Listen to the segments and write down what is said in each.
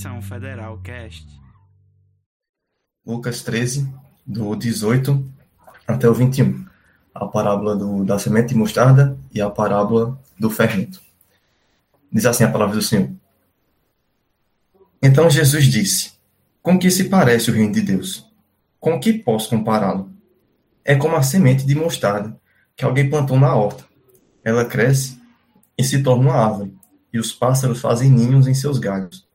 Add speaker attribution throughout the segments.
Speaker 1: Missão Federal Cast.
Speaker 2: Lucas 13, do 18 até o 21. A parábola do, da semente de mostarda e a parábola do fermento. Diz assim a palavra do Senhor. Então Jesus disse: Com que se parece o reino de Deus? Com que posso compará-lo? É como a semente de mostarda que alguém plantou na horta. Ela cresce e se torna uma árvore, e os pássaros fazem ninhos em seus galhos.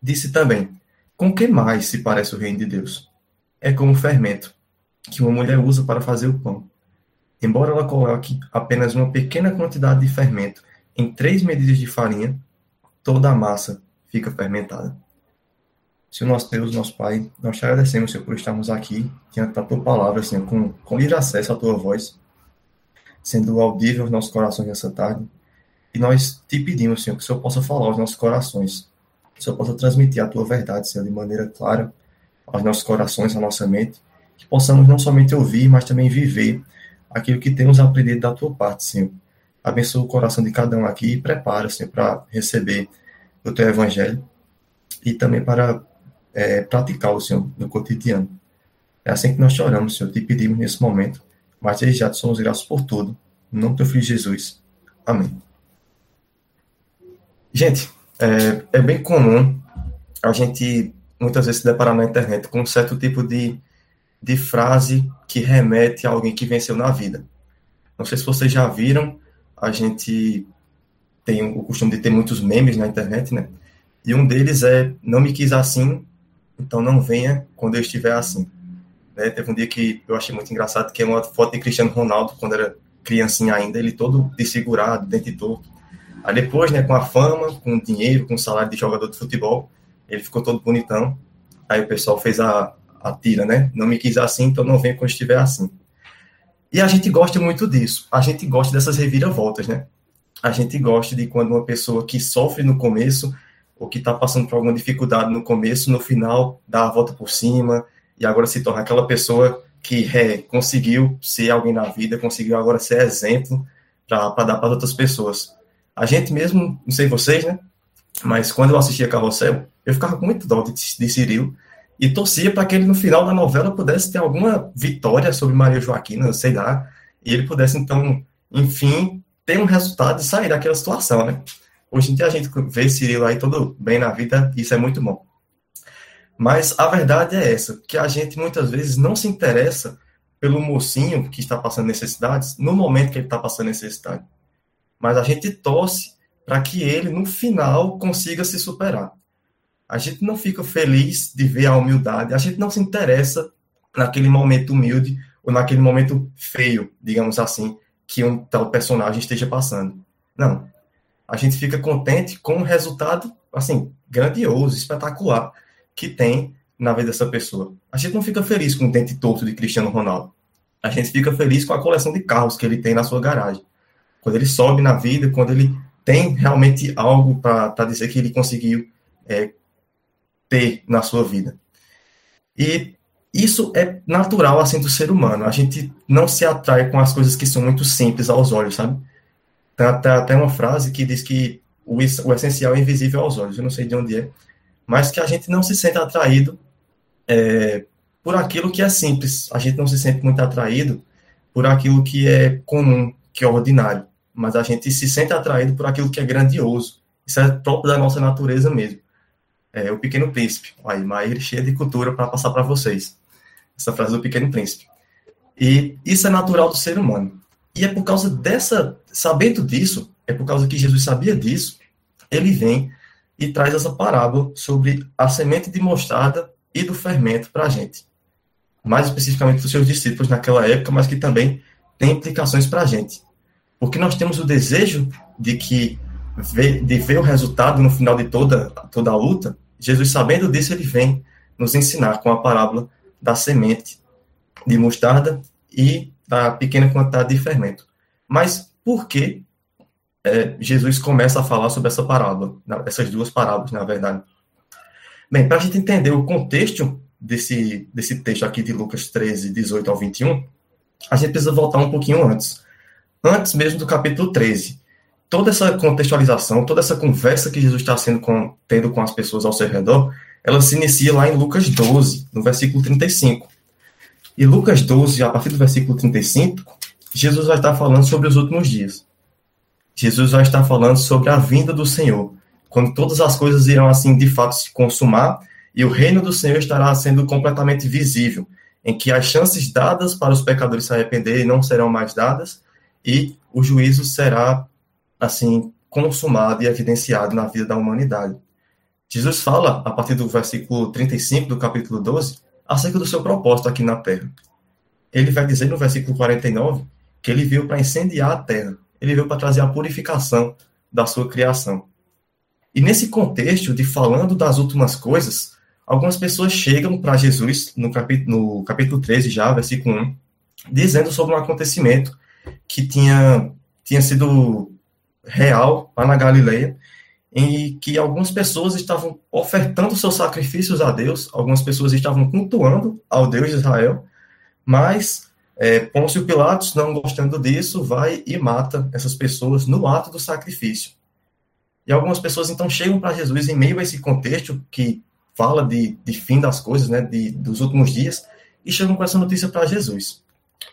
Speaker 2: Disse também: Com que mais se parece o reino de Deus? É como o fermento, que uma mulher usa para fazer o pão. Embora ela coloque apenas uma pequena quantidade de fermento em três medidas de farinha, toda a massa fica fermentada. Senhor nosso Deus, nosso Pai, nós te agradecemos, Senhor, por estarmos aqui diante da tua palavra, Senhor, com, com livre acesso à tua voz, sendo audível aos nossos corações nessa tarde. E nós te pedimos, Senhor, que o Senhor possa falar aos nossos corações, que o Senhor possa transmitir a tua verdade, Senhor, de maneira clara aos nossos corações, à nossa mente, que possamos não somente ouvir, mas também viver aquilo que temos aprendido da tua parte, Senhor. Abençoa o coração de cada um aqui e prepara, Senhor, para receber o teu evangelho e também para é, praticá-lo, Senhor, no cotidiano. É assim que nós te oramos, Senhor, te pedimos nesse momento, mas desde já te somos graças por tudo. Em nome do teu filho Jesus. Amém. Gente, é, é bem comum a gente muitas vezes se deparar na internet com um certo tipo de, de frase que remete a alguém que venceu na vida. Não sei se vocês já viram, a gente tem o costume de ter muitos memes na internet, né? E um deles é: Não me quis assim, então não venha quando eu estiver assim. Né? Teve um dia que eu achei muito engraçado, que é uma foto de Cristiano Ronaldo, quando era criancinha ainda, ele todo desfigurado, dente torto. Aí depois, né, com a fama, com o dinheiro, com o salário de jogador de futebol, ele ficou todo bonitão. Aí o pessoal fez a, a tira, né? Não me quis assim, então não venha quando estiver assim. E a gente gosta muito disso. A gente gosta dessas reviravoltas, né? A gente gosta de quando uma pessoa que sofre no começo, ou que está passando por alguma dificuldade no começo, no final dá a volta por cima e agora se torna aquela pessoa que é, conseguiu ser alguém na vida, conseguiu agora ser exemplo para dar para outras pessoas. A gente mesmo, não sei vocês, né? Mas quando eu assistia Carrossel, eu ficava com muito dó de, de Cirilo e torcia para que ele no final da novela pudesse ter alguma vitória sobre Maria Joaquina, sei lá, e ele pudesse então, enfim, ter um resultado e sair daquela situação, né? Hoje em dia a gente vê Cirilo aí todo bem na vida, isso é muito bom. Mas a verdade é essa, que a gente muitas vezes não se interessa pelo mocinho que está passando necessidades no momento que ele está passando necessidade. Mas a gente torce para que ele, no final, consiga se superar. A gente não fica feliz de ver a humildade, a gente não se interessa naquele momento humilde ou naquele momento feio, digamos assim, que um tal personagem esteja passando. Não. A gente fica contente com o resultado, assim, grandioso, espetacular que tem na vida dessa pessoa. A gente não fica feliz com o dente torto de Cristiano Ronaldo. A gente fica feliz com a coleção de carros que ele tem na sua garagem. Quando ele sobe na vida, quando ele tem realmente algo para dizer que ele conseguiu é, ter na sua vida. E isso é natural assim do ser humano. A gente não se atrai com as coisas que são muito simples aos olhos, sabe? Tem até, uma frase que diz que o, o essencial é invisível aos olhos. Eu não sei de onde é, mas que a gente não se sente atraído é, por aquilo que é simples. A gente não se sente muito atraído por aquilo que é comum, que é ordinário, mas a gente se sente atraído por aquilo que é grandioso. Isso é próprio da nossa natureza mesmo. É o Pequeno Príncipe. Aí, Maíra cheia de cultura para passar para vocês. Essa frase do Pequeno Príncipe. E isso é natural do ser humano. E é por causa dessa, sabendo disso, é por causa que Jesus sabia disso, ele vem e traz essa parábola sobre a semente de mostarda e do fermento para a gente. Mais especificamente para os seus discípulos naquela época, mas que também tem implicações para a gente. Porque nós temos o desejo de que de ver o resultado no final de toda, toda a luta. Jesus, sabendo disso, ele vem nos ensinar com a parábola da semente de mostarda e da pequena quantidade de fermento. Mas por que é, Jesus começa a falar sobre essa parábola, essas duas parábolas, na verdade. Bem, para a gente entender o contexto desse, desse texto aqui de Lucas 13, 18 ao 21, a gente precisa voltar um pouquinho antes. Antes mesmo do capítulo 13, toda essa contextualização, toda essa conversa que Jesus está tendo com as pessoas ao seu redor, ela se inicia lá em Lucas 12, no versículo 35. E Lucas 12, a partir do versículo 35, Jesus vai estar falando sobre os últimos dias. Jesus vai estar falando sobre a vinda do Senhor, quando todas as coisas irão assim de fato se consumar e o reino do Senhor estará sendo completamente visível, em que as chances dadas para os pecadores se arrependerem não serão mais dadas e o juízo será assim consumado e evidenciado na vida da humanidade. Jesus fala, a partir do versículo 35 do capítulo 12, acerca do seu propósito aqui na terra. Ele vai dizer no versículo 49 que ele veio para incendiar a terra, ele veio para trazer a purificação da sua criação. E nesse contexto de falando das últimas coisas, algumas pessoas chegam para Jesus, no capítulo, no capítulo 13 já, versículo 1, dizendo sobre um acontecimento que tinha, tinha sido real lá na Galileia, em que algumas pessoas estavam ofertando seus sacrifícios a Deus, algumas pessoas estavam cultuando ao Deus de Israel, mas é, Pôncio Pilatos, não gostando disso, vai e mata essas pessoas no ato do sacrifício. E algumas pessoas então chegam para Jesus em meio a esse contexto que fala de, de fim das coisas, né, de, dos últimos dias, e chegam com essa notícia para Jesus.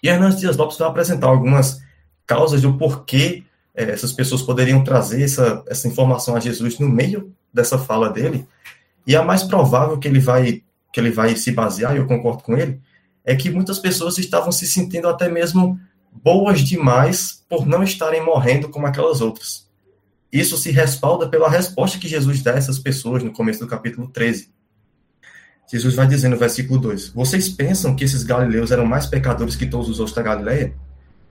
Speaker 2: E Hernandes Dias Lopes vai apresentar algumas causas do porquê é, essas pessoas poderiam trazer essa, essa informação a Jesus no meio dessa fala dele, e a mais provável que ele vai que ele vai se basear, e eu concordo com ele, é que muitas pessoas estavam se sentindo até mesmo boas demais por não estarem morrendo como aquelas outras. Isso se respalda pela resposta que Jesus dá a essas pessoas no começo do capítulo 13. Jesus vai dizer no versículo 2: Vocês pensam que esses galileus eram mais pecadores que todos os outros da Galileia?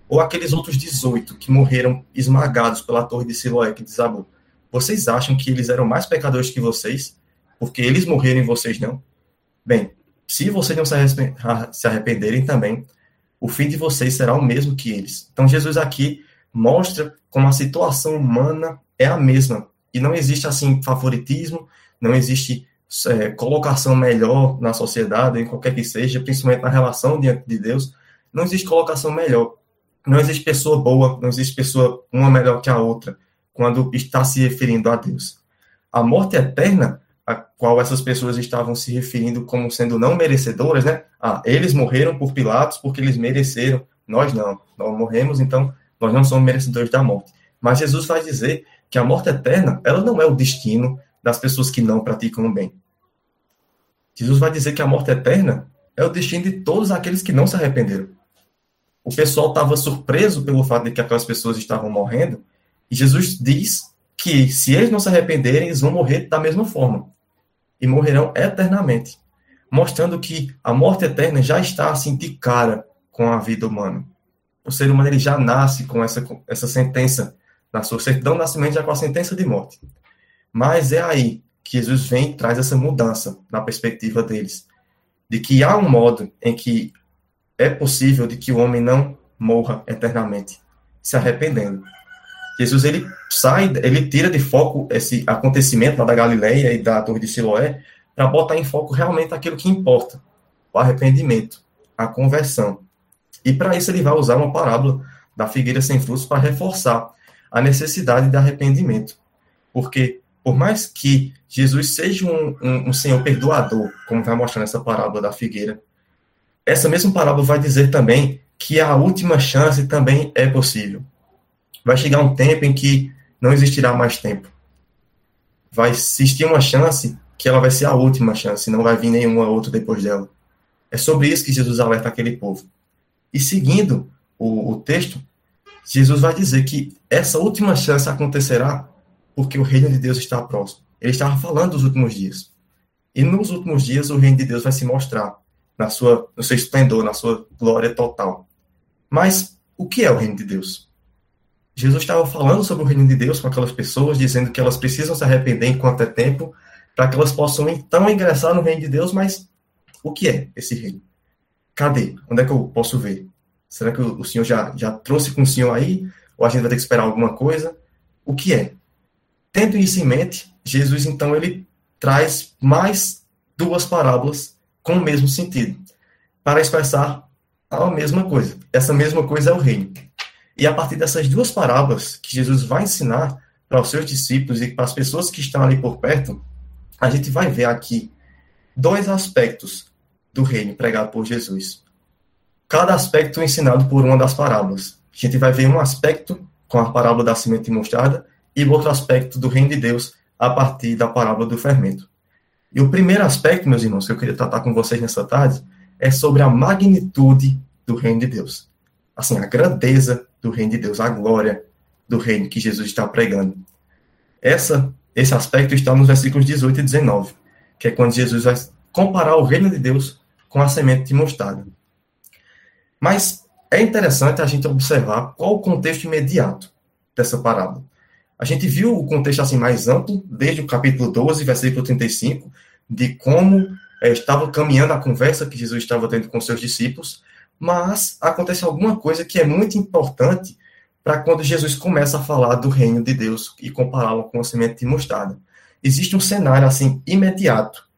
Speaker 2: ou aqueles outros 18 que morreram esmagados pela torre de Siloé que desabou, vocês acham que eles eram mais pecadores que vocês? Porque eles morreram e vocês não? Bem, se vocês não se arrependerem também, o fim de vocês será o mesmo que eles. Então, Jesus aqui mostra como a situação humana é a mesma. E não existe, assim, favoritismo, não existe é, colocação melhor na sociedade, em qualquer que seja, principalmente na relação diante de Deus. Não existe colocação melhor. Não existe pessoa boa, não existe pessoa uma melhor que a outra, quando está se referindo a Deus. A morte eterna, a qual essas pessoas estavam se referindo como sendo não merecedoras, né? Ah, eles morreram por Pilatos porque eles mereceram, nós não. Nós morremos, então nós não somos merecedores da morte. Mas Jesus vai dizer que a morte eterna, ela não é o destino das pessoas que não praticam o bem. Jesus vai dizer que a morte eterna é o destino de todos aqueles que não se arrependeram o pessoal estava surpreso pelo fato de que aquelas pessoas estavam morrendo, e Jesus diz que se eles não se arrependerem, eles vão morrer da mesma forma, e morrerão eternamente, mostrando que a morte eterna já está assim de cara com a vida humana. O ser humano ele já nasce com essa, essa sentença, na sua certidão de nascimento já com a sentença de morte. Mas é aí que Jesus vem e traz essa mudança na perspectiva deles, de que há um modo em que é possível de que o homem não morra eternamente, se arrependendo. Jesus ele sai, ele tira de foco esse acontecimento lá da Galileia e da Torre de Siloé para botar em foco realmente aquilo que importa, o arrependimento, a conversão. E para isso ele vai usar uma parábola da figueira sem frutos para reforçar a necessidade de arrependimento. Porque por mais que Jesus seja um, um, um Senhor perdoador, como vai mostrar nessa parábola da figueira, essa mesma parábola vai dizer também que a última chance também é possível. Vai chegar um tempo em que não existirá mais tempo. Vai existir uma chance que ela vai ser a última chance, não vai vir nenhuma outra depois dela. É sobre isso que Jesus alerta aquele povo. E seguindo o, o texto, Jesus vai dizer que essa última chance acontecerá porque o reino de Deus está próximo. Ele estava falando dos últimos dias. E nos últimos dias o reino de Deus vai se mostrar na sua, no seu esplendor, na sua glória total. Mas o que é o reino de Deus? Jesus estava falando sobre o reino de Deus com aquelas pessoas, dizendo que elas precisam se arrepender enquanto é tempo, para que elas possam então ingressar no reino de Deus, mas o que é esse reino? Cadê? Onde é que eu posso ver? Será que o Senhor já, já trouxe com o Senhor aí? Ou a gente vai ter que esperar alguma coisa? O que é? Tendo isso em mente, Jesus então ele traz mais duas parábolas com o mesmo sentido, para expressar a mesma coisa. Essa mesma coisa é o reino. E a partir dessas duas parábolas que Jesus vai ensinar para os seus discípulos e para as pessoas que estão ali por perto, a gente vai ver aqui dois aspectos do reino pregado por Jesus. Cada aspecto ensinado por uma das parábolas. A gente vai ver um aspecto com a parábola da semente e mostarda e outro aspecto do reino de Deus a partir da parábola do fermento. E o primeiro aspecto, meus irmãos, que eu queria tratar com vocês nessa tarde, é sobre a magnitude do reino de Deus. Assim, a grandeza do reino de Deus, a glória do reino que Jesus está pregando. Essa, esse aspecto está nos versículos 18 e 19, que é quando Jesus vai comparar o reino de Deus com a semente de mostarda. Mas é interessante a gente observar qual o contexto imediato dessa parábola. A gente viu o contexto assim mais amplo, desde o capítulo 12, versículo 35, de como é, estava caminhando a conversa que Jesus estava tendo com seus discípulos, mas acontece alguma coisa que é muito importante para quando Jesus começa a falar do reino de Deus e compará-lo com a semente de mostarda. Existe um cenário assim imediato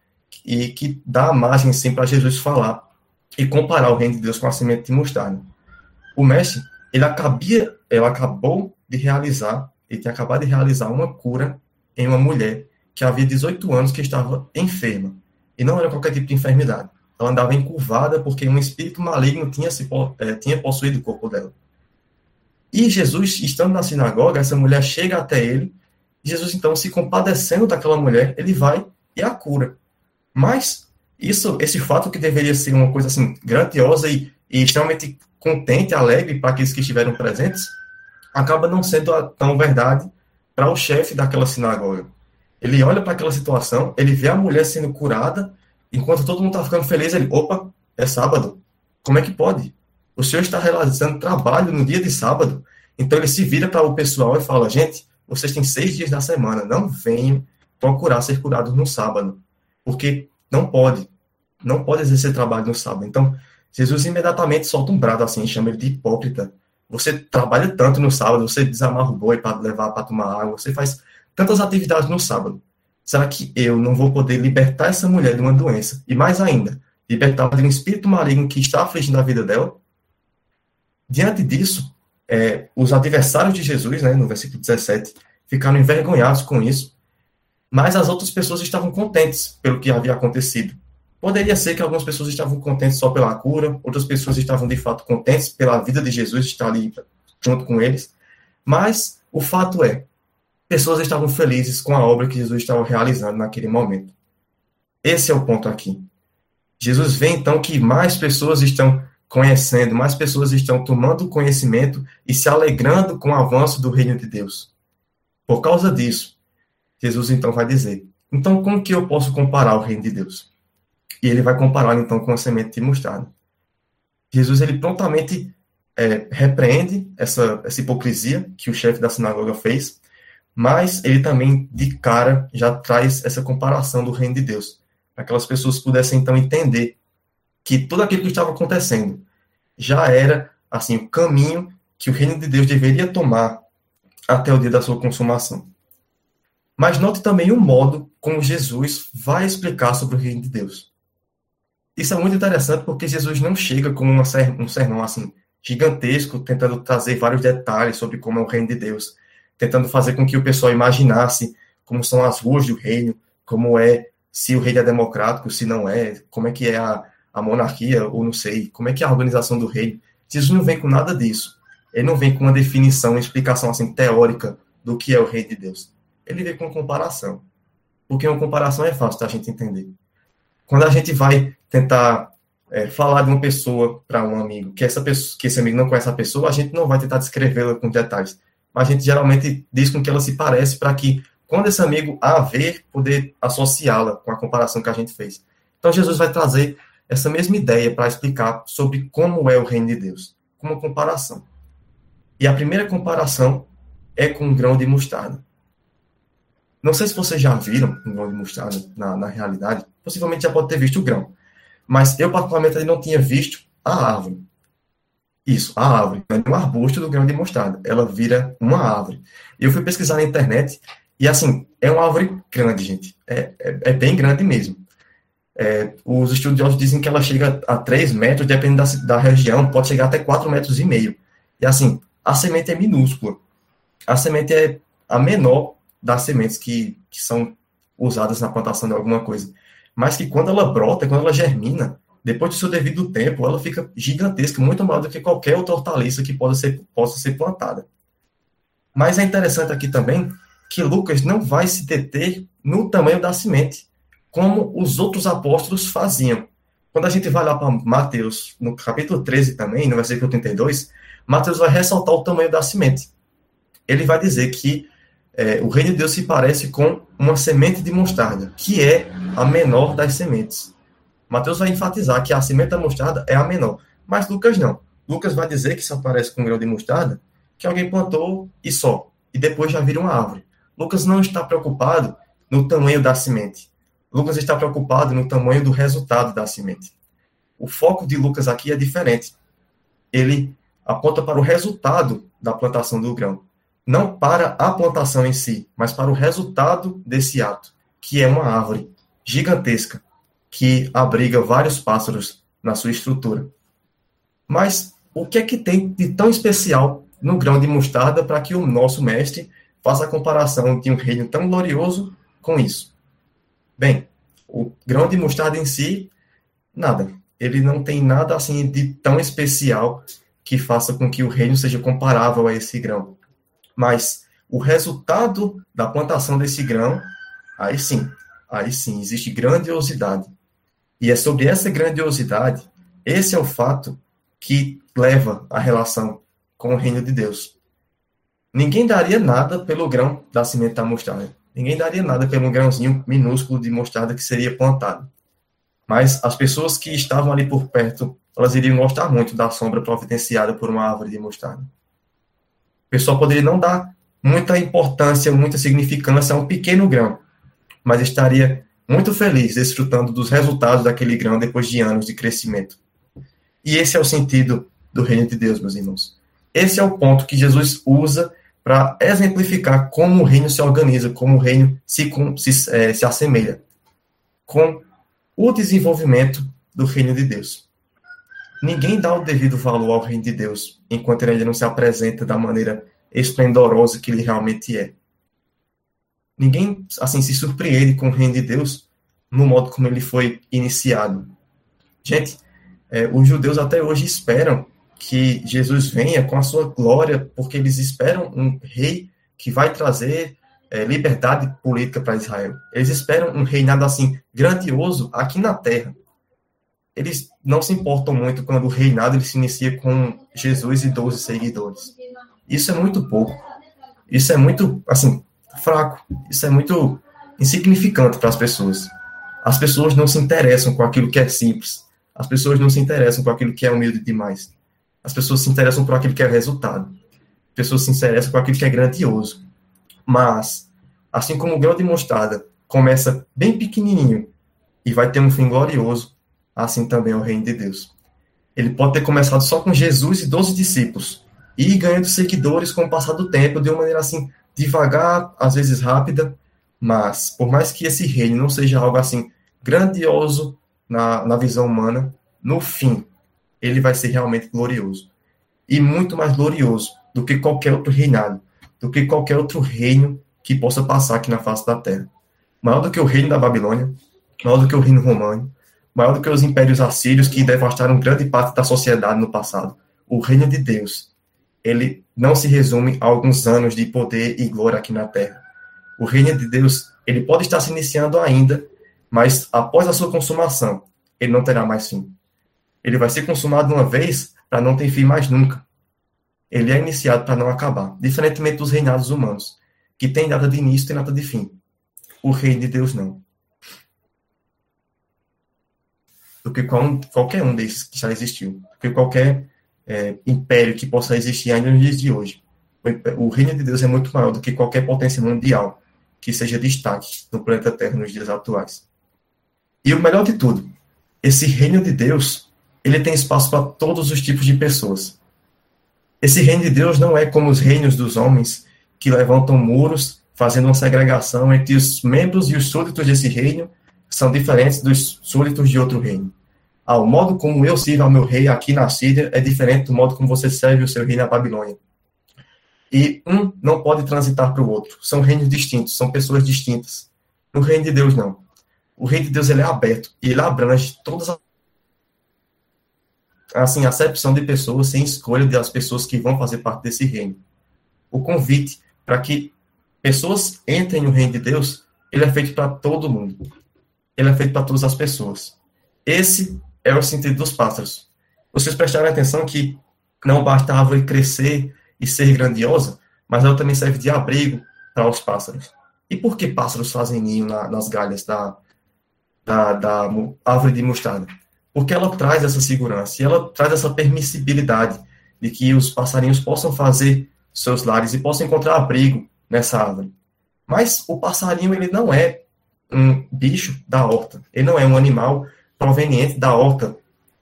Speaker 2: e que dá margem sim para Jesus falar e comparar o reino de Deus com a semente de mostarda. O mestre, ele acabia, ele acabou de realizar ele tinha acabado de realizar uma cura em uma mulher que havia 18 anos que estava enferma. E não era qualquer tipo de enfermidade. Ela andava encurvada porque um espírito maligno tinha, se, é, tinha possuído o corpo dela. E Jesus, estando na sinagoga, essa mulher chega até ele. Jesus, então, se compadecendo daquela mulher, ele vai e a cura. Mas isso, esse fato que deveria ser uma coisa assim grandiosa e, e extremamente contente, alegre para aqueles que estiveram presentes, acaba não sendo tão verdade para o chefe daquela sinagoga. Ele olha para aquela situação, ele vê a mulher sendo curada, enquanto todo mundo está ficando feliz, ele, opa, é sábado. Como é que pode? O senhor está realizando trabalho no dia de sábado. Então ele se vira para o pessoal e fala: gente, vocês têm seis dias da semana, não venham procurar ser curados no sábado, porque não pode, não pode exercer trabalho no sábado. Então Jesus imediatamente solta um brado assim, chama ele de hipócrita. Você trabalha tanto no sábado, você desamarra o boi para levar para tomar água, você faz tantas atividades no sábado. Será que eu não vou poder libertar essa mulher de uma doença? E mais ainda, libertar de um espírito maligno que está afligindo a vida dela? Diante disso, é, os adversários de Jesus, né, no versículo 17, ficaram envergonhados com isso, mas as outras pessoas estavam contentes pelo que havia acontecido. Poderia ser que algumas pessoas estavam contentes só pela cura, outras pessoas estavam de fato contentes pela vida de Jesus estar ali junto com eles. Mas o fato é, pessoas estavam felizes com a obra que Jesus estava realizando naquele momento. Esse é o ponto aqui. Jesus vê então que mais pessoas estão conhecendo, mais pessoas estão tomando conhecimento e se alegrando com o avanço do reino de Deus. Por causa disso, Jesus então vai dizer: então como que eu posso comparar o reino de Deus? E ele vai comparar então com a semente de mostarda. Jesus ele prontamente é, repreende essa, essa hipocrisia que o chefe da sinagoga fez, mas ele também de cara já traz essa comparação do reino de Deus, para que aquelas pessoas pudessem então entender que tudo aquilo que estava acontecendo já era assim o caminho que o reino de Deus deveria tomar até o dia da sua consumação. Mas note também o modo como Jesus vai explicar sobre o reino de Deus. Isso é muito interessante porque Jesus não chega com uma, um sermão assim gigantesco, tentando trazer vários detalhes sobre como é o reino de Deus, tentando fazer com que o pessoal imaginasse como são as ruas do reino, como é se o reino é democrático, se não é, como é que é a, a monarquia, ou não sei, como é que é a organização do reino. Jesus não vem com nada disso. Ele não vem com uma definição, uma explicação assim teórica do que é o reino de Deus. Ele vem com uma comparação. Porque uma comparação é fácil da gente entender. Quando a gente vai tentar é, falar de uma pessoa para um amigo, que essa pessoa, que esse amigo não conhece a pessoa, a gente não vai tentar descrevê-la com detalhes. Mas a gente geralmente diz com que ela se parece para que, quando esse amigo a ver, poder associá-la com a comparação que a gente fez. Então, Jesus vai trazer essa mesma ideia para explicar sobre como é o reino de Deus, com uma comparação. E a primeira comparação é com um grão de mostarda. Não sei se vocês já viram um grão de mostarda na, na realidade, possivelmente já pode ter visto o grão. Mas eu, particularmente, não tinha visto a árvore. Isso, a árvore. Não é um arbusto do grão de mostarda. Ela vira uma árvore. Eu fui pesquisar na internet e, assim, é uma árvore grande, gente. É, é, é bem grande mesmo. É, os estudiosos dizem que ela chega a 3 metros, dependendo da, da região, pode chegar até 4 metros e meio. E, assim, a semente é minúscula. A semente é a menor das sementes que, que são usadas na plantação de alguma coisa. Mas que quando ela brota, quando ela germina, depois do seu devido tempo, ela fica gigantesca, muito maior do que qualquer outra hortaliça que possa ser, possa ser plantada. Mas é interessante aqui também que Lucas não vai se deter no tamanho da semente, como os outros apóstolos faziam. Quando a gente vai lá para Mateus, no capítulo 13 também, no versículo 32, Mateus vai ressaltar o tamanho da semente. Ele vai dizer que é, o reino de Deus se parece com uma semente de mostarda, que é a menor das sementes. Mateus vai enfatizar que a semente da mostarda é a menor, mas Lucas não. Lucas vai dizer que se parece com um grão de mostarda, que alguém plantou e só, e depois já vira uma árvore. Lucas não está preocupado no tamanho da semente. Lucas está preocupado no tamanho do resultado da semente. O foco de Lucas aqui é diferente. Ele aponta para o resultado da plantação do grão não para a plantação em si, mas para o resultado desse ato, que é uma árvore gigantesca que abriga vários pássaros na sua estrutura. Mas o que é que tem de tão especial no grão de mostarda para que o nosso mestre faça a comparação de um reino tão glorioso com isso? Bem, o grão de mostarda em si, nada. Ele não tem nada assim de tão especial que faça com que o reino seja comparável a esse grão. Mas o resultado da plantação desse grão, aí sim, aí sim, existe grandiosidade. E é sobre essa grandiosidade, esse é o fato que leva a relação com o reino de Deus. Ninguém daria nada pelo grão da semente da mostarda. Ninguém daria nada pelo grãozinho minúsculo de mostarda que seria plantado. Mas as pessoas que estavam ali por perto, elas iriam gostar muito da sombra providenciada por uma árvore de mostarda. O pessoal poderia não dar muita importância, muita significância a um pequeno grão, mas estaria muito feliz desfrutando dos resultados daquele grão depois de anos de crescimento. E esse é o sentido do reino de Deus, meus irmãos. Esse é o ponto que Jesus usa para exemplificar como o reino se organiza, como o reino se, se, é, se assemelha com o desenvolvimento do reino de Deus. Ninguém dá o devido valor ao reino de Deus enquanto ele ainda não se apresenta da maneira esplendorosa que ele realmente é. Ninguém assim se surpreende com o reino de Deus no modo como ele foi iniciado. Gente, é, os judeus até hoje esperam que Jesus venha com a sua glória, porque eles esperam um rei que vai trazer é, liberdade política para Israel. Eles esperam um reinado assim grandioso aqui na terra eles não se importam muito quando o reinado ele se inicia com Jesus e 12 seguidores. Isso é muito pouco. Isso é muito, assim, fraco. Isso é muito insignificante para as pessoas. As pessoas não se interessam com aquilo que é simples. As pessoas não se interessam com aquilo que é humilde demais. As pessoas se interessam por aquilo que é resultado. As pessoas se interessam com aquilo que é grandioso. Mas, assim como o grão de mostarda começa bem pequenininho e vai ter um fim glorioso, assim também é o reino de Deus. Ele pode ter começado só com Jesus e 12 discípulos, e ir ganhando seguidores com o passar do tempo, de uma maneira assim, devagar, às vezes rápida, mas por mais que esse reino não seja algo assim grandioso na, na visão humana, no fim, ele vai ser realmente glorioso. E muito mais glorioso do que qualquer outro reinado, do que qualquer outro reino que possa passar aqui na face da terra. Maior do que o reino da Babilônia, maior do que o reino romano, maior do que os impérios assírios que devastaram grande parte da sociedade no passado. O reino de Deus, ele não se resume a alguns anos de poder e glória aqui na terra. O reino de Deus, ele pode estar se iniciando ainda, mas após a sua consumação, ele não terá mais fim. Ele vai ser consumado uma vez para não ter fim mais nunca. Ele é iniciado para não acabar, diferentemente dos reinados humanos, que tem data de início e data de fim. O reino de Deus não. Do que qualquer um desses que já existiu, do que qualquer é, império que possa existir ainda nos dias de hoje. O, reino de Deus é muito maior do que qualquer potência mundial que seja destaque no planeta Terra nos dias atuais. E o melhor de tudo, esse reino de Deus, ele tem espaço para todos os tipos de pessoas. Esse reino de Deus não é como os reinos dos homens que levantam muros, fazendo uma segregação entre os membros e os súditos desse reino, são diferentes dos súditos de outro reino. Ah, o modo como eu sirvo ao meu rei aqui na Síria é diferente do modo como você serve o seu rei na Babilônia. E um não pode transitar para o outro. São reinos distintos, são pessoas distintas. No reino de Deus, não. O reino de Deus ele é aberto e ele abrange todas as assim, acepção de pessoas sem escolha das pessoas que vão fazer parte desse reino. O convite para que pessoas entrem no reino de Deus, ele é feito para todo mundo. Ele é feito para todas as pessoas. Esse é o sentido dos pássaros. Vocês prestaram atenção que não basta a árvore crescer e ser grandiosa, mas ela também serve de abrigo para os pássaros. E por que pássaros fazem ninho na, nas galhas da, da, da árvore de mostarda? Porque ela traz essa segurança e ela traz essa permissibilidade de que os passarinhos possam fazer seus lares e possam encontrar abrigo nessa árvore. Mas o passarinho, ele não é um bicho da horta, ele não é um animal proveniente da horta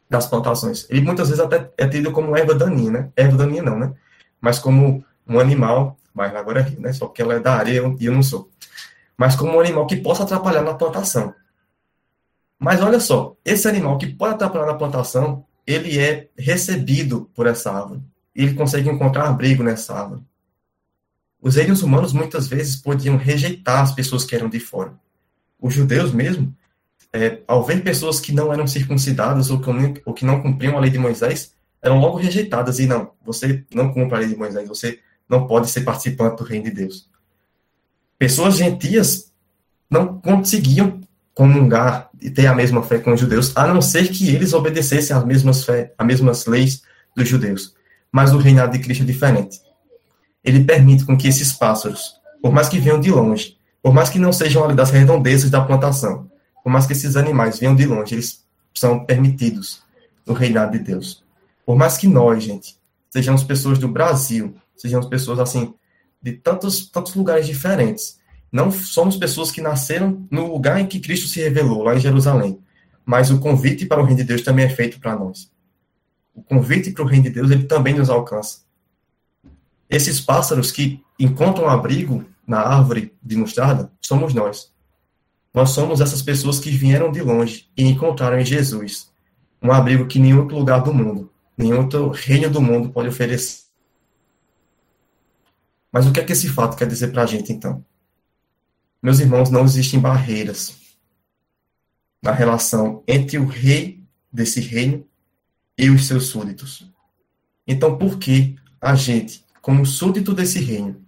Speaker 2: das plantações. Ele muitas vezes até é tido como erva daninha, né? Erva daninha não, né? Mas como um animal, mas agora é né? Só porque ela é da área e eu não sou. Mas como um animal que possa atrapalhar na plantação. Mas olha só, esse animal que pode atrapalhar na plantação, ele é recebido por essa árvore. Ele consegue encontrar abrigo nessa árvore. Os reinos humanos muitas vezes podiam rejeitar as pessoas que eram de fora. Os judeus mesmo, é, ao ver pessoas que não eram circuncidadas ou que, ou que não cumpriam a lei de Moisés, eram logo rejeitadas e não, você não cumpre a lei de Moisés, você não pode ser participante do reino de Deus. Pessoas gentias não conseguiam comungar e ter a mesma fé com os judeus, a não ser que eles obedecessem às mesmas, fé, às mesmas leis dos judeus. Mas o reinado de Cristo é diferente. Ele permite com que esses pássaros, por mais que venham de longe, por mais que não sejam ali das redondezas da plantação, por mais que esses animais venham de longe, eles são permitidos no reinado de Deus. Por mais que nós, gente, sejamos pessoas do Brasil, sejamos pessoas assim de tantos tantos lugares diferentes, não somos pessoas que nasceram no lugar em que Cristo se revelou, lá em Jerusalém. Mas o convite para o reino de Deus também é feito para nós. O convite para o reino de Deus, ele também nos alcança. Esses pássaros que encontram abrigo na árvore de mostarda, somos nós. Nós somos essas pessoas que vieram de longe e encontraram em Jesus um abrigo que nenhum outro lugar do mundo, nenhum outro reino do mundo pode oferecer. Mas o que é que esse fato quer dizer para a gente, então? Meus irmãos, não existem barreiras na relação entre o rei desse reino e os seus súditos. Então, por que a gente, como súdito desse reino,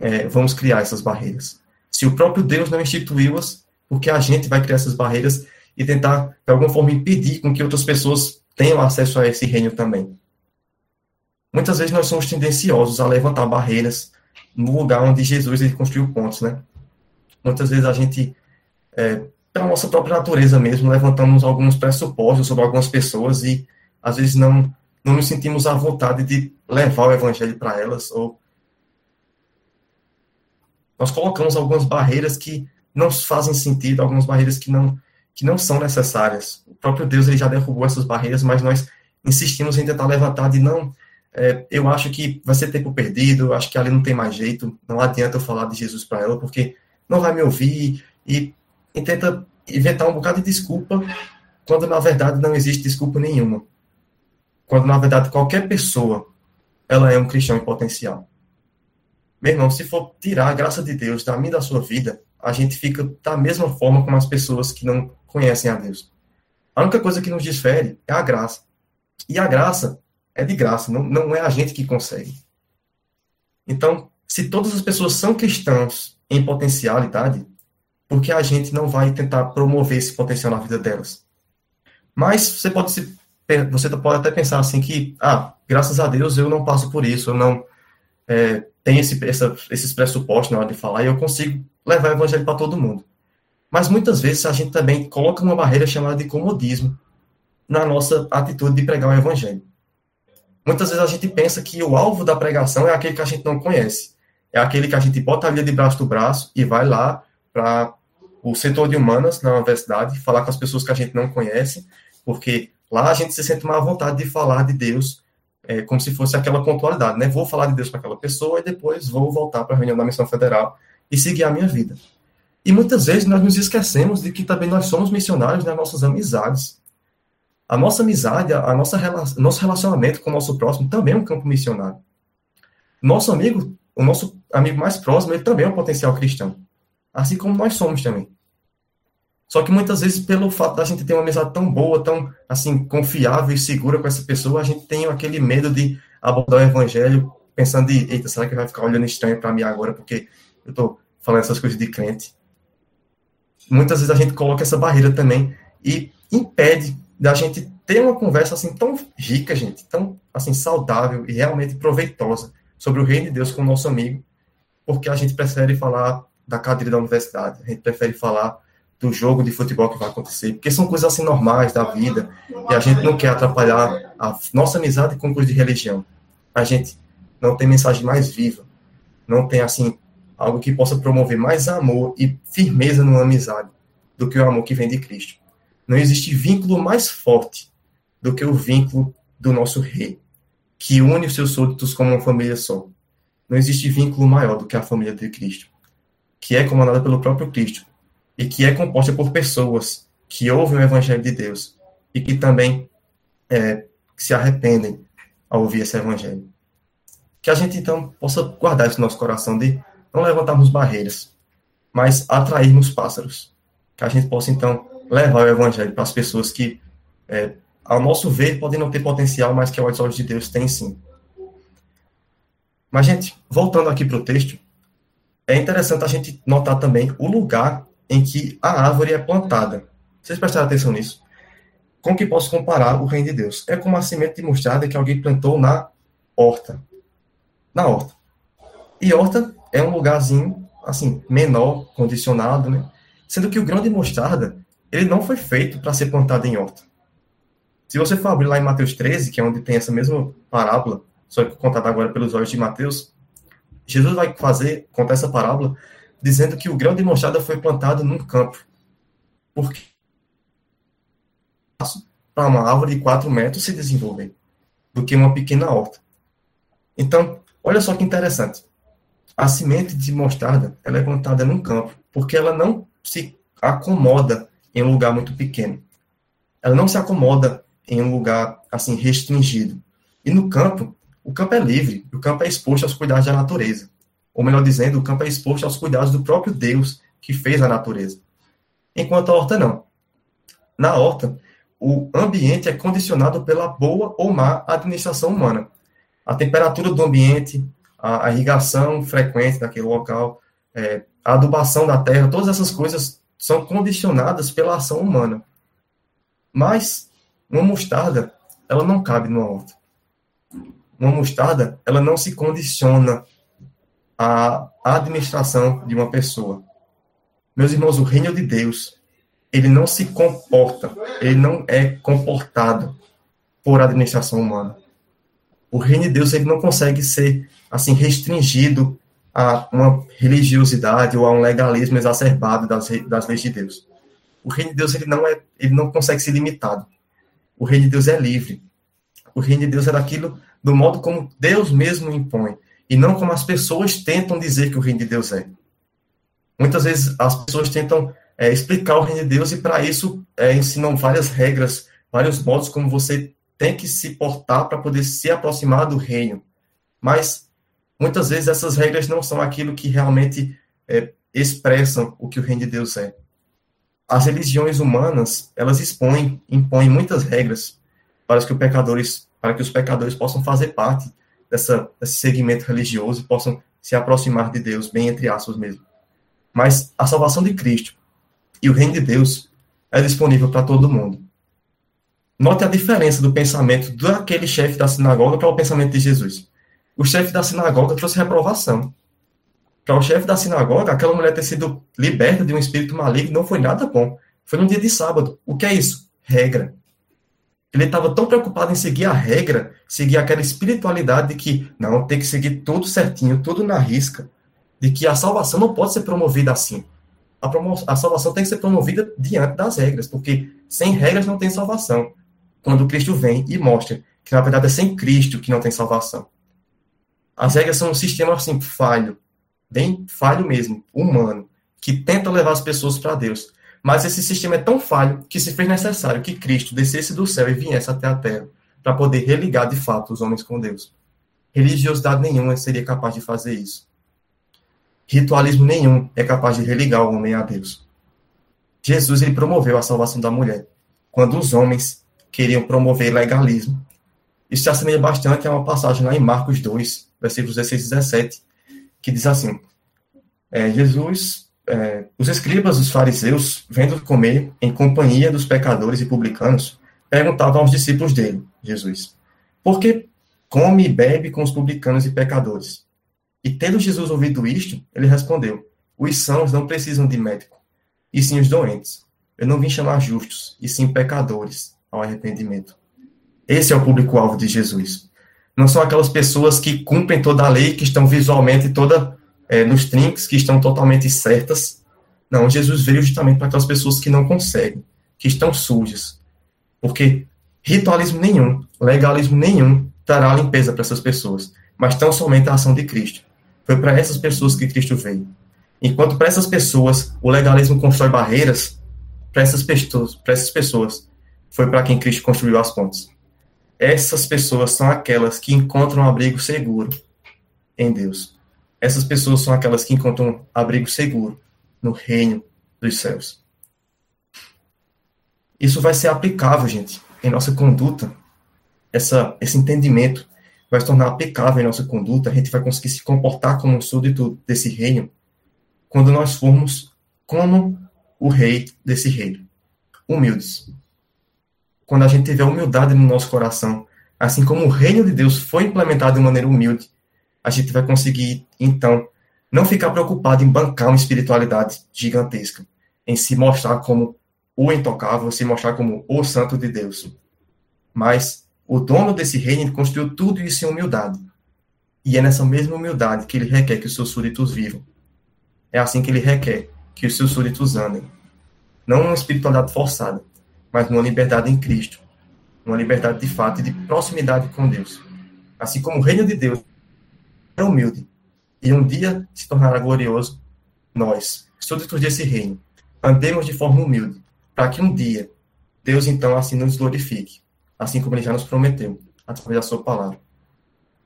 Speaker 2: é, vamos criar essas barreiras? Se o próprio Deus não instituiu-as, porque a gente vai criar essas barreiras e tentar, de alguma forma, impedir com que outras pessoas tenham acesso a esse reino também. Muitas vezes nós somos tendenciosos a levantar barreiras no lugar onde Jesus ele construiu pontos, né? Muitas vezes a gente, é, pela nossa própria natureza mesmo, levantamos alguns pressupostos sobre algumas pessoas e às vezes não não nos sentimos à vontade de levar o evangelho para elas ou nós colocamos algumas barreiras que não fazem sentido, algumas barreiras que não, que não são necessárias. O próprio Deus ele já derrubou essas barreiras, mas nós insistimos em tentar levantar de não. É, eu acho que vai ser tempo perdido, acho que ali não tem mais jeito, não adianta eu falar de Jesus para ela, porque não vai me ouvir, e, e tenta inventar um bocado de desculpa, quando na verdade não existe desculpa nenhuma. Quando na verdade qualquer pessoa ela é um cristão em potencial. Meu irmão, se for tirar a graça de Deus da minha da sua vida, a gente fica da mesma forma como as pessoas que não conhecem a Deus. A única coisa que nos difere é a graça. E a graça é de graça, não, não é a gente que consegue. Então, se todas as pessoas são cristãos em potencialidade, por que a gente não vai tentar promover esse potencial na vida delas? Mas você pode se, você pode até pensar assim que, ah, graças a Deus eu não passo por isso, eu não é, tem esse, essa, esses pressupostos na hora de falar e eu consigo levar o evangelho para todo mundo. Mas muitas vezes a gente também coloca uma barreira chamada de comodismo na nossa atitude de pregar o evangelho. Muitas vezes a gente pensa que o alvo da pregação é aquele que a gente não conhece. É aquele que a gente bota ali de braço do braço e vai lá para o setor de humanas na universidade, falar com as pessoas que a gente não conhece, porque lá a gente se sente mais à vontade de falar de Deus é, como se fosse aquela pontualidade, né? Vou falar de Deus para aquela pessoa e depois vou voltar para a reunião da missão federal e seguir a minha vida. E muitas vezes nós nos esquecemos de que também nós somos missionários nas nossas amizades. A nossa amizade, a nossa nosso relacionamento com o nosso próximo também é um campo missionário. nosso amigo, o nosso amigo mais próximo, ele também é um potencial cristão. Assim como nós somos também. Só que muitas vezes, pelo fato da gente ter uma amizade tão boa, tão assim, confiável e segura com essa pessoa, a gente tem aquele medo de abordar o evangelho pensando de, eita, será que vai ficar olhando estranho para mim agora porque eu tô falando essas coisas de crente? Muitas vezes a gente coloca essa barreira também e impede da gente ter uma conversa assim tão rica, gente, tão assim saudável e realmente proveitosa sobre o reino de Deus com o nosso amigo, porque a gente prefere falar da cadeira da universidade, a gente prefere falar do jogo de futebol que vai acontecer, porque são coisas assim normais da vida, e a gente não quer atrapalhar a nossa amizade com coisa de religião. A gente não tem mensagem mais viva, não tem assim algo que possa promover mais amor e firmeza numa amizade do que o amor que vem de Cristo. Não existe vínculo mais forte do que o vínculo do nosso rei, que une os seus súditos como uma família só. Não existe vínculo maior do que a família de Cristo, que é comandada pelo próprio Cristo e que é composta por pessoas que ouvem o Evangelho de Deus e que também é, se arrependem ao ouvir esse Evangelho. Que a gente então possa guardar isso no nosso coração de não levantarmos barreiras, mas atrairmos pássaros. Que a gente possa então levar o Evangelho para as pessoas que, é, ao nosso ver, podem não ter potencial, mas que aos olhos de Deus têm sim. Mas, gente, voltando aqui para o texto, é interessante a gente notar também o lugar em que a árvore é plantada. Vocês prestaram atenção nisso? Com que posso comparar o reino de Deus? É como a semente de mostarda que alguém plantou na horta. Na horta. E horta é um lugarzinho, assim, menor, condicionado, né? Sendo que o grão de mostarda, ele não foi feito para ser plantado em horta. Se você for abrir lá em Mateus 13, que é onde tem essa mesma parábola, só que contada agora pelos olhos de Mateus, Jesus vai fazer, contar essa parábola dizendo que o grão de mostarda foi plantado num campo. Porque para uma árvore de 4 metros se desenvolver do que uma pequena horta. Então, olha só que interessante. A semente de mostarda ela é plantada num campo porque ela não se acomoda em um lugar muito pequeno. Ela não se acomoda em um lugar assim restringido. E no campo, o campo é livre, o campo é exposto aos cuidados da natureza. Ou melhor dizendo, o campo é exposto aos cuidados do próprio Deus que fez a natureza. Enquanto a horta não. Na horta, o ambiente é condicionado pela boa ou má administração humana. A temperatura do ambiente, a, irrigação frequente daquele local, é, a adubação da terra, todas essas coisas são condicionadas pela ação humana. Mas uma mostarda, ela não cabe numa horta. Uma mostarda, ela não se condiciona à administração de uma pessoa. Meus irmãos, o reino de Deus, ele não se comporta, ele não é comportado por administração humana. O reino de Deus, ele não consegue ser, assim, restringido a uma religiosidade ou a um legalismo exacerbado das, das leis de Deus. O reino de Deus ele não é, ele não consegue ser limitado. O reino de Deus é livre. O reino de Deus é daquilo do modo como Deus mesmo impõe e não como as pessoas tentam dizer que o reino de Deus é. Muitas vezes as pessoas tentam é, explicar o reino de Deus e para isso é, ensinam várias regras, vários modos como você tem que se portar para poder se aproximar do reino. Mas muitas vezes essas regras não são aquilo que realmente é, expressam o que o reino de Deus é. As religiões humanas, elas expõem, impõem muitas regras para que os pecadores, para que os pecadores possam fazer parte dessa, desse segmento religioso e possam se aproximar de Deus, bem entre aspas mesmo. Mas a salvação de Cristo e o reino de Deus é disponível para todo mundo. Note a diferença do pensamento daquele chefe da sinagoga para o pensamento de Jesus o chefe da sinagoga trouxe reprovação. Para o chefe da sinagoga, aquela mulher ter sido liberta de um espírito maligno não foi nada bom. Foi no dia de sábado. O que é isso? Regra. Ele estava tão preocupado em seguir a regra, seguir aquela espiritualidade de que não, tem que seguir tudo certinho, tudo na risca, de que a salvação não pode ser promovida assim. A, a salvação tem que ser promovida diante das regras, porque sem regras não tem salvação. Quando Cristo vem e mostra que na verdade é sem Cristo que não tem salvação. As regras são um sistema assim falho, bem falho mesmo, humano, que tenta levar as pessoas para Deus. Mas esse sistema é tão falho que se fez necessário que Cristo descesse do céu e viesse até a terra para poder religar de fato os homens com Deus, religiosidade nenhuma seria capaz de fazer isso. Ritualismo nenhum é capaz de religar o homem a Deus. Jesus ele promoveu a salvação da mulher, quando os homens queriam promover legalismo. Isso se assemelha bastante a uma passagem lá em Marcos 2, versículos 16 e 17, que diz assim: é, Jesus, é, os escribas, os fariseus, vendo comer em companhia dos pecadores e publicanos, perguntavam aos discípulos dele, Jesus, por que come e bebe com os publicanos e pecadores? E tendo Jesus ouvido isto, ele respondeu: Os sãos não precisam de médico, e sim os doentes. Eu não vim chamar justos, e sim pecadores ao arrependimento. Esse é o público-alvo de Jesus. Não são aquelas pessoas que cumprem toda a lei, que estão visualmente toda é, trinques, que estão totalmente certas. Não, Jesus veio justamente para aquelas pessoas que não conseguem, que estão sujas. Porque ritualismo nenhum, legalismo nenhum, trará limpeza para essas pessoas, mas tão somente a ação de Cristo. Foi para essas pessoas que Cristo veio. Enquanto para essas pessoas o legalismo constrói barreiras, para essas pessoas, para essas pessoas foi para quem Cristo construiu as pontes. Essas pessoas são aquelas que encontram um abrigo seguro em Deus. Essas pessoas são aquelas que encontram abrigo seguro no reino dos céus. Isso vai ser aplicável, gente, em nossa conduta. Essa, esse entendimento vai se tornar aplicável em nossa conduta, a gente vai conseguir se comportar como um súdito desse reino quando nós formos como o rei desse reino, humildes. Quando a gente tiver humildade no nosso coração, assim como o reino de Deus foi implementado de maneira humilde, a gente vai conseguir, então, não ficar preocupado em bancar uma espiritualidade gigantesca, em se mostrar como o intocável, se mostrar como o santo de Deus. Mas o dono desse reino construiu tudo isso em humildade. E é nessa mesma humildade que ele requer que os seus súditos vivam. É assim que ele requer que os seus súditos andem. Não uma espiritualidade forçada, mas numa liberdade em Cristo. Uma liberdade de fato e de proximidade com Deus. Assim como o reino de Deus é humilde e um dia se tornará glorioso, nós, súditos desse reino, andemos de forma humilde, para que um dia Deus então assim nos glorifique assim como ele já nos prometeu, através da sua palavra.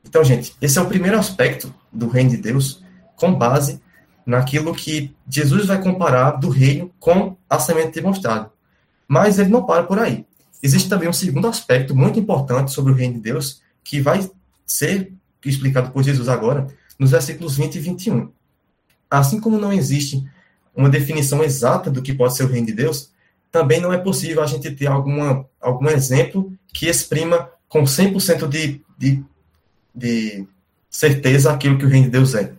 Speaker 2: Então, gente, esse é o primeiro aspecto do reino de Deus, com base naquilo que Jesus vai comparar do reino com a semente de mostarda. Mas ele não para por aí. Existe também um segundo aspecto muito importante sobre o reino de Deus, que vai ser explicado por Jesus agora, nos versículos 20 e 21. Assim como não existe uma definição exata do que pode ser o reino de Deus, também não é possível a gente ter alguma, algum exemplo que exprima com 100% de, de, de certeza aquilo que o reino de Deus é.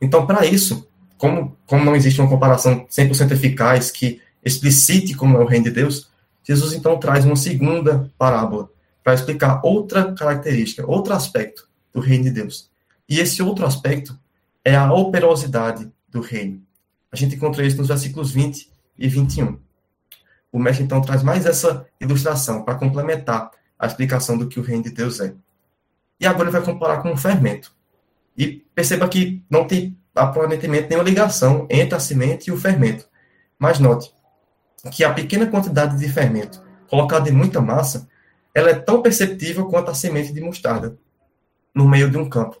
Speaker 2: Então, para isso, como, como não existe uma comparação 100% eficaz que explicite como é o reino de Deus, Jesus então traz uma segunda parábola para explicar outra característica, outro aspecto do reino de Deus. E esse outro aspecto é a operosidade do reino. A gente encontra isso nos versículos 20 e 21 o mestre então traz mais essa ilustração para complementar a explicação do que o reino de Deus é. E agora ele vai comparar com um fermento. E perceba que não tem aparentemente nenhuma ligação entre a semente e o fermento. Mas note que a pequena quantidade de fermento colocada em muita massa, ela é tão perceptível quanto a semente de mostarda no meio de um campo.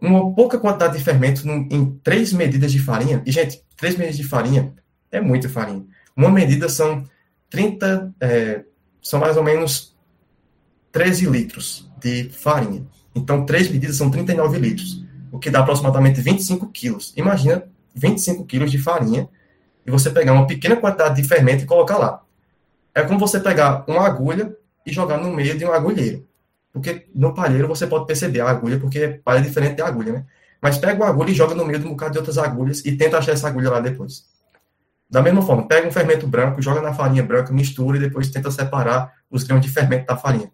Speaker 2: Uma pouca quantidade de fermento em três medidas de farinha, e gente, três medidas de farinha é muita farinha. Uma medida são 30, é, são mais ou menos 13 litros de farinha. Então, três medidas são 39 litros, o que dá aproximadamente 25 quilos. Imagina 25 quilos de farinha e você pegar uma pequena quantidade de fermento e colocar lá. É como você pegar uma agulha e jogar no meio de um agulheiro. Porque no palheiro você pode perceber a agulha, porque palha é diferente da agulha, né? Mas pega uma agulha e joga no meio de um bocado de outras agulhas e tenta achar essa agulha lá depois. Da mesma forma, pega um fermento branco, joga na farinha branca, mistura e depois tenta separar os grãos de fermento da farinha.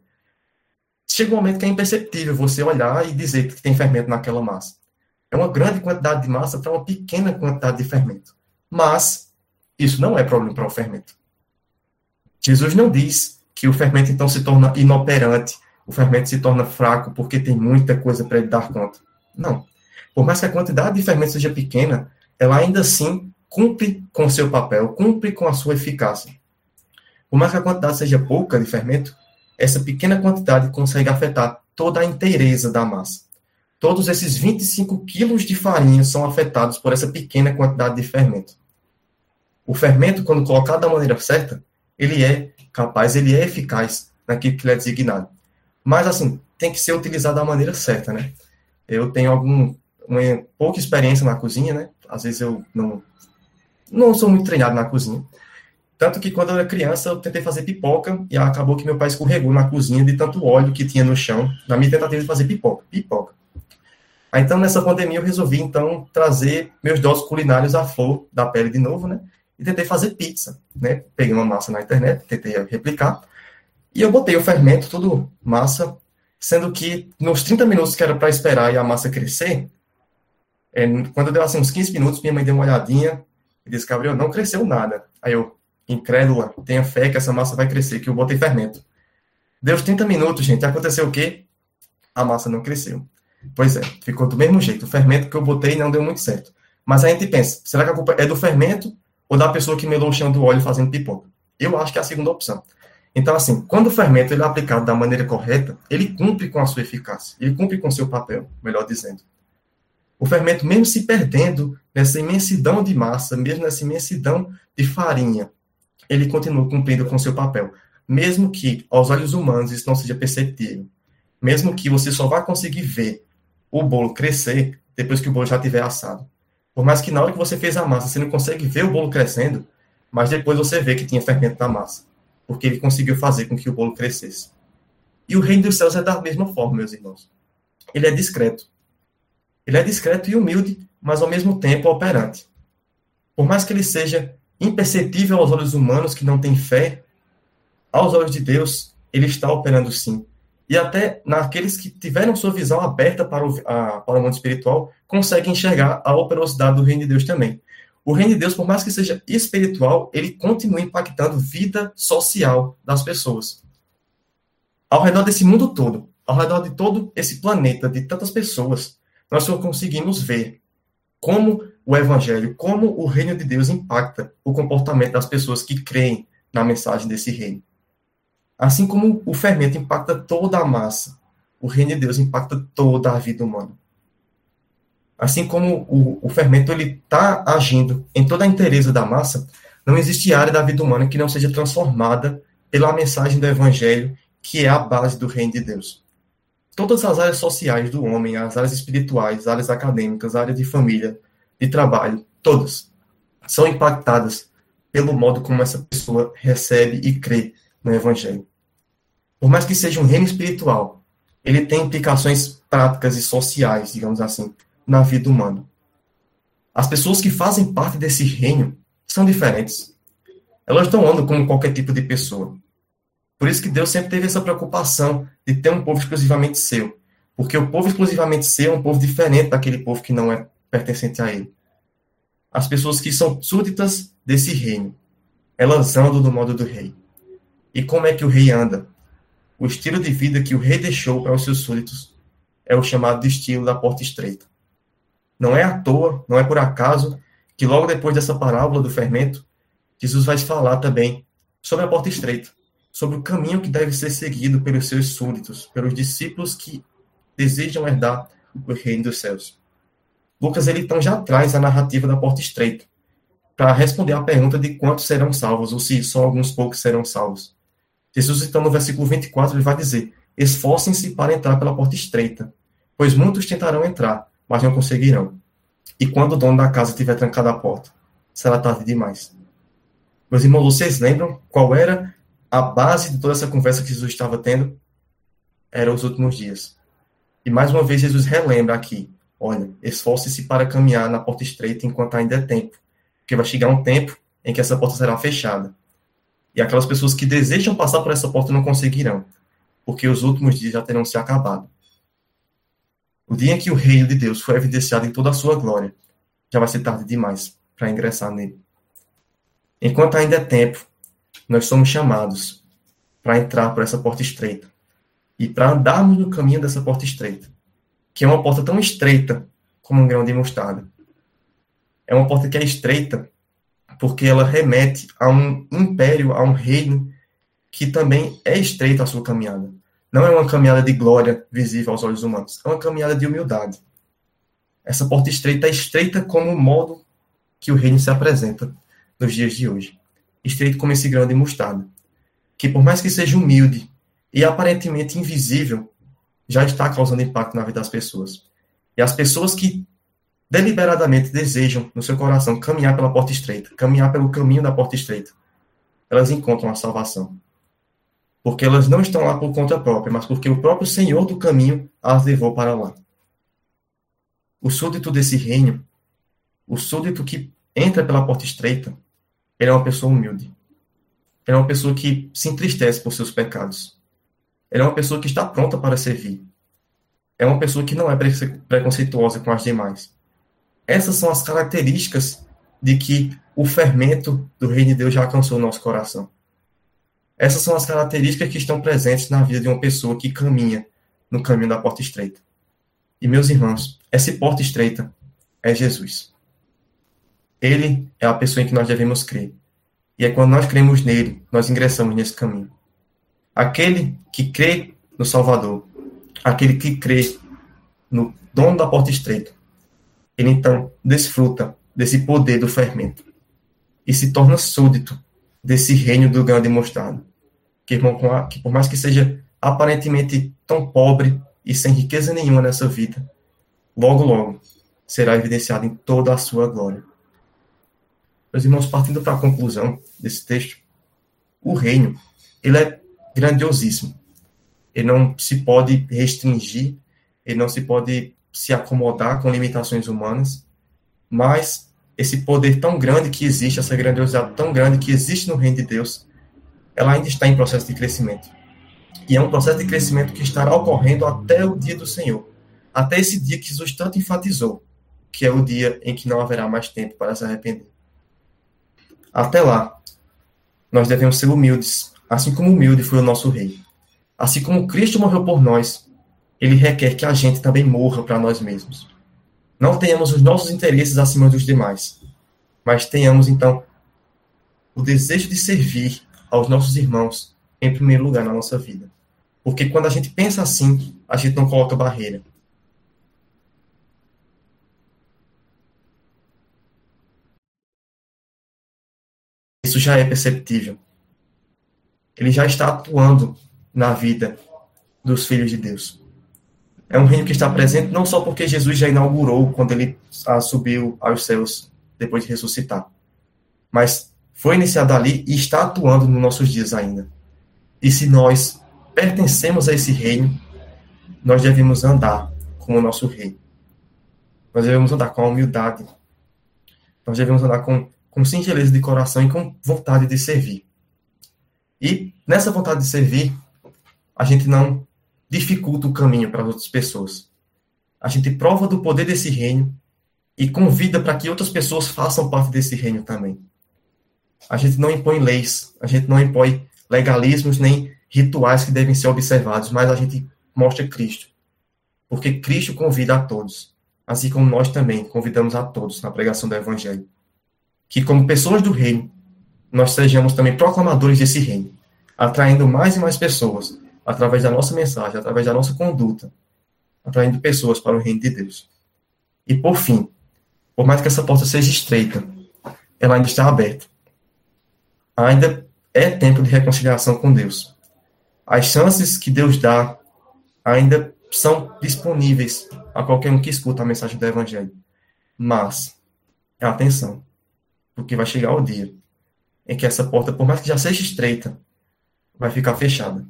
Speaker 2: Chega um momento que é imperceptível você olhar e dizer que tem fermento naquela massa. É uma grande quantidade de massa para uma pequena quantidade de fermento. Mas isso não é problema para o fermento. Jesus não diz que o fermento então se torna inoperante, o fermento se torna fraco porque tem muita coisa para ele dar conta. Não. Por mais que a quantidade de fermento seja pequena, ela ainda assim cumpre com seu papel, cumpre com a sua eficácia. Por mais que a quantidade seja pouca de fermento, essa pequena quantidade consegue afetar toda a inteireza da massa. Todos esses 25 quilos de farinha são afetados por essa pequena quantidade de fermento. O fermento, quando colocado da maneira certa, ele é capaz, ele é eficaz naquilo que ele é designado. Mas, assim, tem que ser utilizado da maneira certa, né? Eu tenho algum, uma pouca experiência na cozinha, né? Às vezes eu não, não sou muito treinado na cozinha. Tanto que quando eu era criança, eu tentei fazer pipoca e acabou que meu pai escorregou na cozinha de tanto óleo que tinha no chão, na minha tentativa de fazer pipoca. Pipoca. Aí, então, nessa pandemia, eu resolvi, então, trazer meus doses culinários à flor da pele de novo, né? E tentei fazer pizza, né? Peguei uma massa na internet, tentei replicar. E eu botei o fermento, tudo massa, sendo que nos 30 minutos que era para esperar e a massa crescer, é, quando deu assim uns 15 minutos, minha mãe deu uma olhadinha e disse, Gabriel, não cresceu nada. Aí eu, incrédula, tenha fé que essa massa vai crescer, que eu botei fermento. Deu os 30 minutos, gente, aconteceu o quê? A massa não cresceu. Pois é, ficou do mesmo jeito. O fermento que eu botei não deu muito certo. Mas a gente pensa, será que a culpa é do fermento ou da pessoa que melou o chão do óleo fazendo pipoca? Eu acho que é a segunda opção. Então, assim, quando o fermento ele é aplicado da maneira correta, ele cumpre com a sua eficácia, ele cumpre com seu papel, melhor dizendo. O fermento, mesmo se perdendo nessa imensidão de massa, mesmo nessa imensidão de farinha, ele continua cumprindo com seu papel. Mesmo que aos olhos humanos isso não seja perceptível. Mesmo que você só vá conseguir ver o bolo crescer depois que o bolo já tiver assado. Por mais que na hora que você fez a massa, você não consegue ver o bolo crescendo, mas depois você vê que tinha fermento na massa, porque ele conseguiu fazer com que o bolo crescesse. E o reino dos céus é da mesma forma, meus irmãos. Ele é discreto. Ele é discreto e humilde, mas ao mesmo tempo operante. Por mais que ele seja imperceptível aos olhos humanos que não têm fé, aos olhos de Deus, ele está operando sim e até naqueles que tiveram sua visão aberta para o, a, para o mundo espiritual, conseguem enxergar a operosidade do reino de Deus também. O reino de Deus, por mais que seja espiritual, ele continua impactando vida social das pessoas. Ao redor desse mundo todo, ao redor de todo esse planeta, de tantas pessoas, nós só conseguimos ver como o evangelho, como o reino de Deus impacta o comportamento das pessoas que creem na mensagem desse reino. Assim como o fermento impacta toda a massa, o reino de Deus impacta toda a vida humana. Assim como o, o fermento ele está agindo em toda a inteireza da massa, não existe área da vida humana que não seja transformada pela mensagem do evangelho, que é a base do reino de Deus. Todas as áreas sociais do homem, as áreas espirituais, as áreas acadêmicas, a área de família, de trabalho, todas são impactadas pelo modo como essa pessoa recebe e crê no Evangelho. Por mais que seja um reino espiritual, ele tem implicações práticas e sociais, digamos assim, na vida humana. As pessoas que fazem parte desse reino são diferentes. Elas não andam como qualquer tipo de pessoa. Por isso que Deus sempre teve essa preocupação de ter um povo exclusivamente seu. Porque o povo exclusivamente seu é um povo diferente daquele povo que não é pertencente a ele. As pessoas que são súditas desse reino, elas andam do modo do rei. E como é que o rei anda? O estilo de vida que o rei deixou para os seus súditos é o chamado de estilo da porta estreita. Não é à toa, não é por acaso que logo depois dessa parábola do fermento, Jesus vai falar também sobre a porta estreita, sobre o caminho que deve ser seguido pelos seus súditos, pelos discípulos que desejam herdar o reino dos céus. Lucas ele então já traz a narrativa da porta estreita para responder à pergunta de quantos serão salvos ou se só alguns poucos serão salvos. Jesus, então, no versículo 24, ele vai dizer: Esforcem-se para entrar pela porta estreita, pois muitos tentarão entrar, mas não conseguirão. E quando o dono da casa tiver trancado a porta, será tarde demais. Meus irmãos, vocês lembram qual era a base de toda essa conversa que Jesus estava tendo? Era os últimos dias. E mais uma vez Jesus relembra aqui: olha, esforce-se para caminhar na porta estreita enquanto ainda é tempo, porque vai chegar um tempo em que essa porta será fechada. E aquelas pessoas que desejam passar por essa porta não conseguirão, porque os últimos dias já terão se acabado. O dia em que o reino de Deus for evidenciado em toda a sua glória, já vai ser tarde demais para ingressar nele. Enquanto ainda é tempo, nós somos chamados para entrar por essa porta estreita e para andarmos no caminho dessa porta estreita, que é uma porta tão estreita como um grão de mostarda. É uma porta que é estreita porque ela remete a um império, a um reino que também é estreito a sua caminhada. Não é uma caminhada de glória visível aos olhos humanos, é uma caminhada de humildade. Essa porta estreita é estreita como o modo que o reino se apresenta nos dias de hoje. Estreito como esse grão de mostarda, que por mais que seja humilde e aparentemente invisível, já está causando impacto na vida das pessoas. E as pessoas que deliberadamente desejam no seu coração caminhar pela porta estreita, caminhar pelo caminho da porta estreita, elas encontram a salvação. Porque elas não estão lá por conta própria, mas porque o próprio Senhor do caminho as levou para lá. O súdito desse reino, o súdito que entra pela porta estreita, ele é uma pessoa humilde. Ele é uma pessoa que se entristece por seus pecados. Ele é uma pessoa que está pronta para servir. É uma pessoa que não é preconceituosa com as demais. Essas são as características de que o fermento do reino de Deus já alcançou o nosso coração. Essas são as características que estão presentes na vida de uma pessoa que caminha no caminho da porta estreita. E, meus irmãos, essa porta estreita é Jesus. Ele é a pessoa em que nós devemos crer. E é quando nós cremos nele, nós ingressamos nesse caminho. Aquele que crê no Salvador, aquele que crê no dono da porta estreita, ele então desfruta desse poder do fermento e se torna súdito desse reino do grande mostrado, que, que por mais que seja aparentemente tão pobre e sem riqueza nenhuma nessa vida, logo, logo será evidenciado em toda a sua glória. Meus irmãos, partindo para a conclusão desse texto, o reino, ele é grandiosíssimo. Ele não se pode restringir, ele não se pode se acomodar com limitações humanas, mas esse poder tão grande que existe, essa grandiosidade tão grande que existe no reino de Deus, ela ainda está em processo de crescimento. E é um processo de crescimento que estará ocorrendo até o dia do Senhor. Até esse dia que Jesus tanto enfatizou, que é o dia em que não haverá mais tempo para se arrepender. Até lá, nós devemos ser humildes, assim como humilde foi o nosso rei. Assim como Cristo morreu por nós, ele requer que a gente também morra para nós mesmos. Não tenhamos os nossos interesses acima dos demais, mas tenhamos, então, o desejo de servir aos nossos irmãos em primeiro lugar na nossa vida. Porque quando a gente pensa assim, a gente não coloca barreira. Isso já é perceptível. Ele já está atuando na vida dos filhos de Deus. É um reino que está presente não só porque Jesus já inaugurou quando ele subiu aos céus depois de ressuscitar, mas foi iniciado ali e está atuando nos nossos dias ainda. E se nós pertencemos a esse reino, nós devemos andar como o nosso rei. Nós devemos andar com a humildade. Nós devemos andar com, com singeleza de coração e com vontade de servir. E nessa vontade de servir, a gente não dificulta o caminho para as outras pessoas. A gente prova do poder desse reino e convida para que outras pessoas façam parte desse reino também. A gente não impõe leis, a gente não impõe legalismos nem rituais que devem ser observados, mas a gente mostra Cristo. Porque Cristo convida a todos, assim como nós também convidamos a todos na pregação do Evangelho. Que, como pessoas do reino, nós sejamos também proclamadores desse reino, atraindo mais e mais pessoas através da nossa mensagem, através da nossa conduta, atraindo pessoas para o reino de Deus. E por fim, por mais que essa porta seja estreita, ela ainda está aberta. Ainda é tempo de reconciliação com Deus. As chances que Deus dá ainda são disponíveis a qualquer um que escuta a mensagem do Evangelho. Mas, atenção, porque vai chegar o dia em que essa porta, por mais que já seja estreita, vai ficar fechada.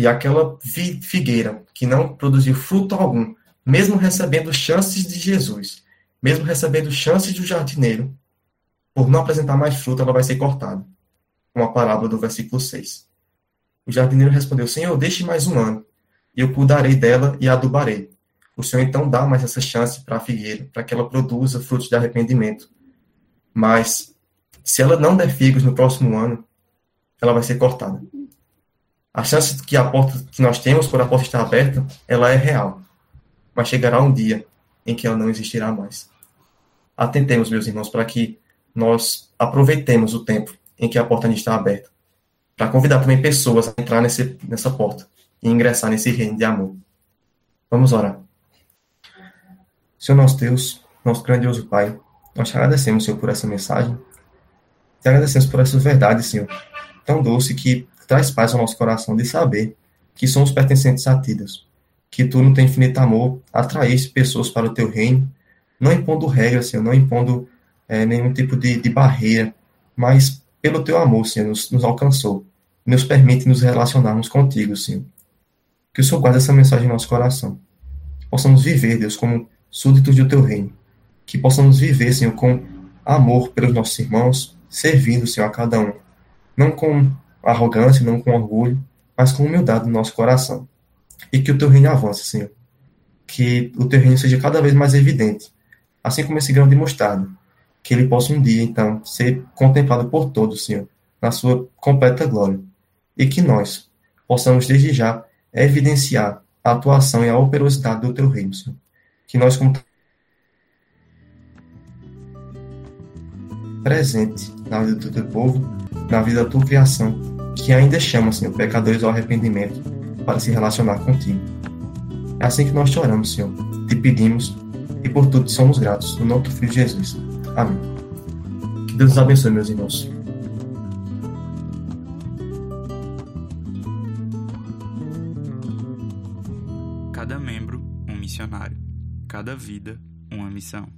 Speaker 2: E aquela figueira que não produziu fruto algum, mesmo recebendo chances de Jesus, mesmo recebendo chances do jardineiro, por não apresentar mais fruto, ela vai ser cortada. Com a parábola do versículo 6. O jardineiro respondeu: Senhor, deixe mais um ano, e eu cuidarei dela e adubarei. O Senhor então dá mais essa chance para a figueira, para que ela produza frutos de arrependimento. Mas, se ela não der figos no próximo ano, ela vai ser cortada. A chance que a porta que nós temos por a porta estar aberta, ela é real. Mas chegará um dia em que ela não existirá mais. Atentemos, meus irmãos, para que nós aproveitemos o tempo em que a porta está aberta, para convidar também pessoas a entrar nesse, nessa porta e ingressar nesse reino de amor. Vamos orar. Senhor nosso Deus, nosso grandioso Pai, nós te agradecemos, Senhor, por essa mensagem. Te agradecemos por essa verdade, Senhor, tão doce que traz paz ao nosso coração de saber que somos pertencentes a ti, Deus. Que tu, no teu infinito amor, atraísse pessoas para o teu reino, não impondo regras, Senhor, não impondo é, nenhum tipo de, de, barreira, mas pelo teu amor, Senhor, nos, nos alcançou. Nos permite nos relacionarmos contigo, Senhor. Que o Senhor guarde essa mensagem em nosso coração. Que possamos viver, Deus, como súditos do teu reino. Que possamos viver, Senhor, com amor pelos nossos irmãos, servindo, Senhor, a cada um. Não com arrogância, não com orgulho, mas com humildade no nosso coração. E que o teu reino avance, Senhor. Que o teu reino seja cada vez mais evidente, assim como esse grão de mostarda, que ele possa um dia, então, ser contemplado por todos, Senhor, na sua completa glória. E que nós possamos, desde já, evidenciar a atuação e a operosidade do teu reino, Senhor. Que nós, como presente na vida do teu povo, na vida da tua criação, que ainda chama, Senhor, pecadores ao arrependimento para se relacionar contigo. É assim que nós te oramos, Senhor. Te pedimos e por tudo somos gratos. No nome do Filho Jesus. Amém. Que Deus abençoe, meus irmãos.
Speaker 1: Cada membro, um missionário. Cada vida, uma missão.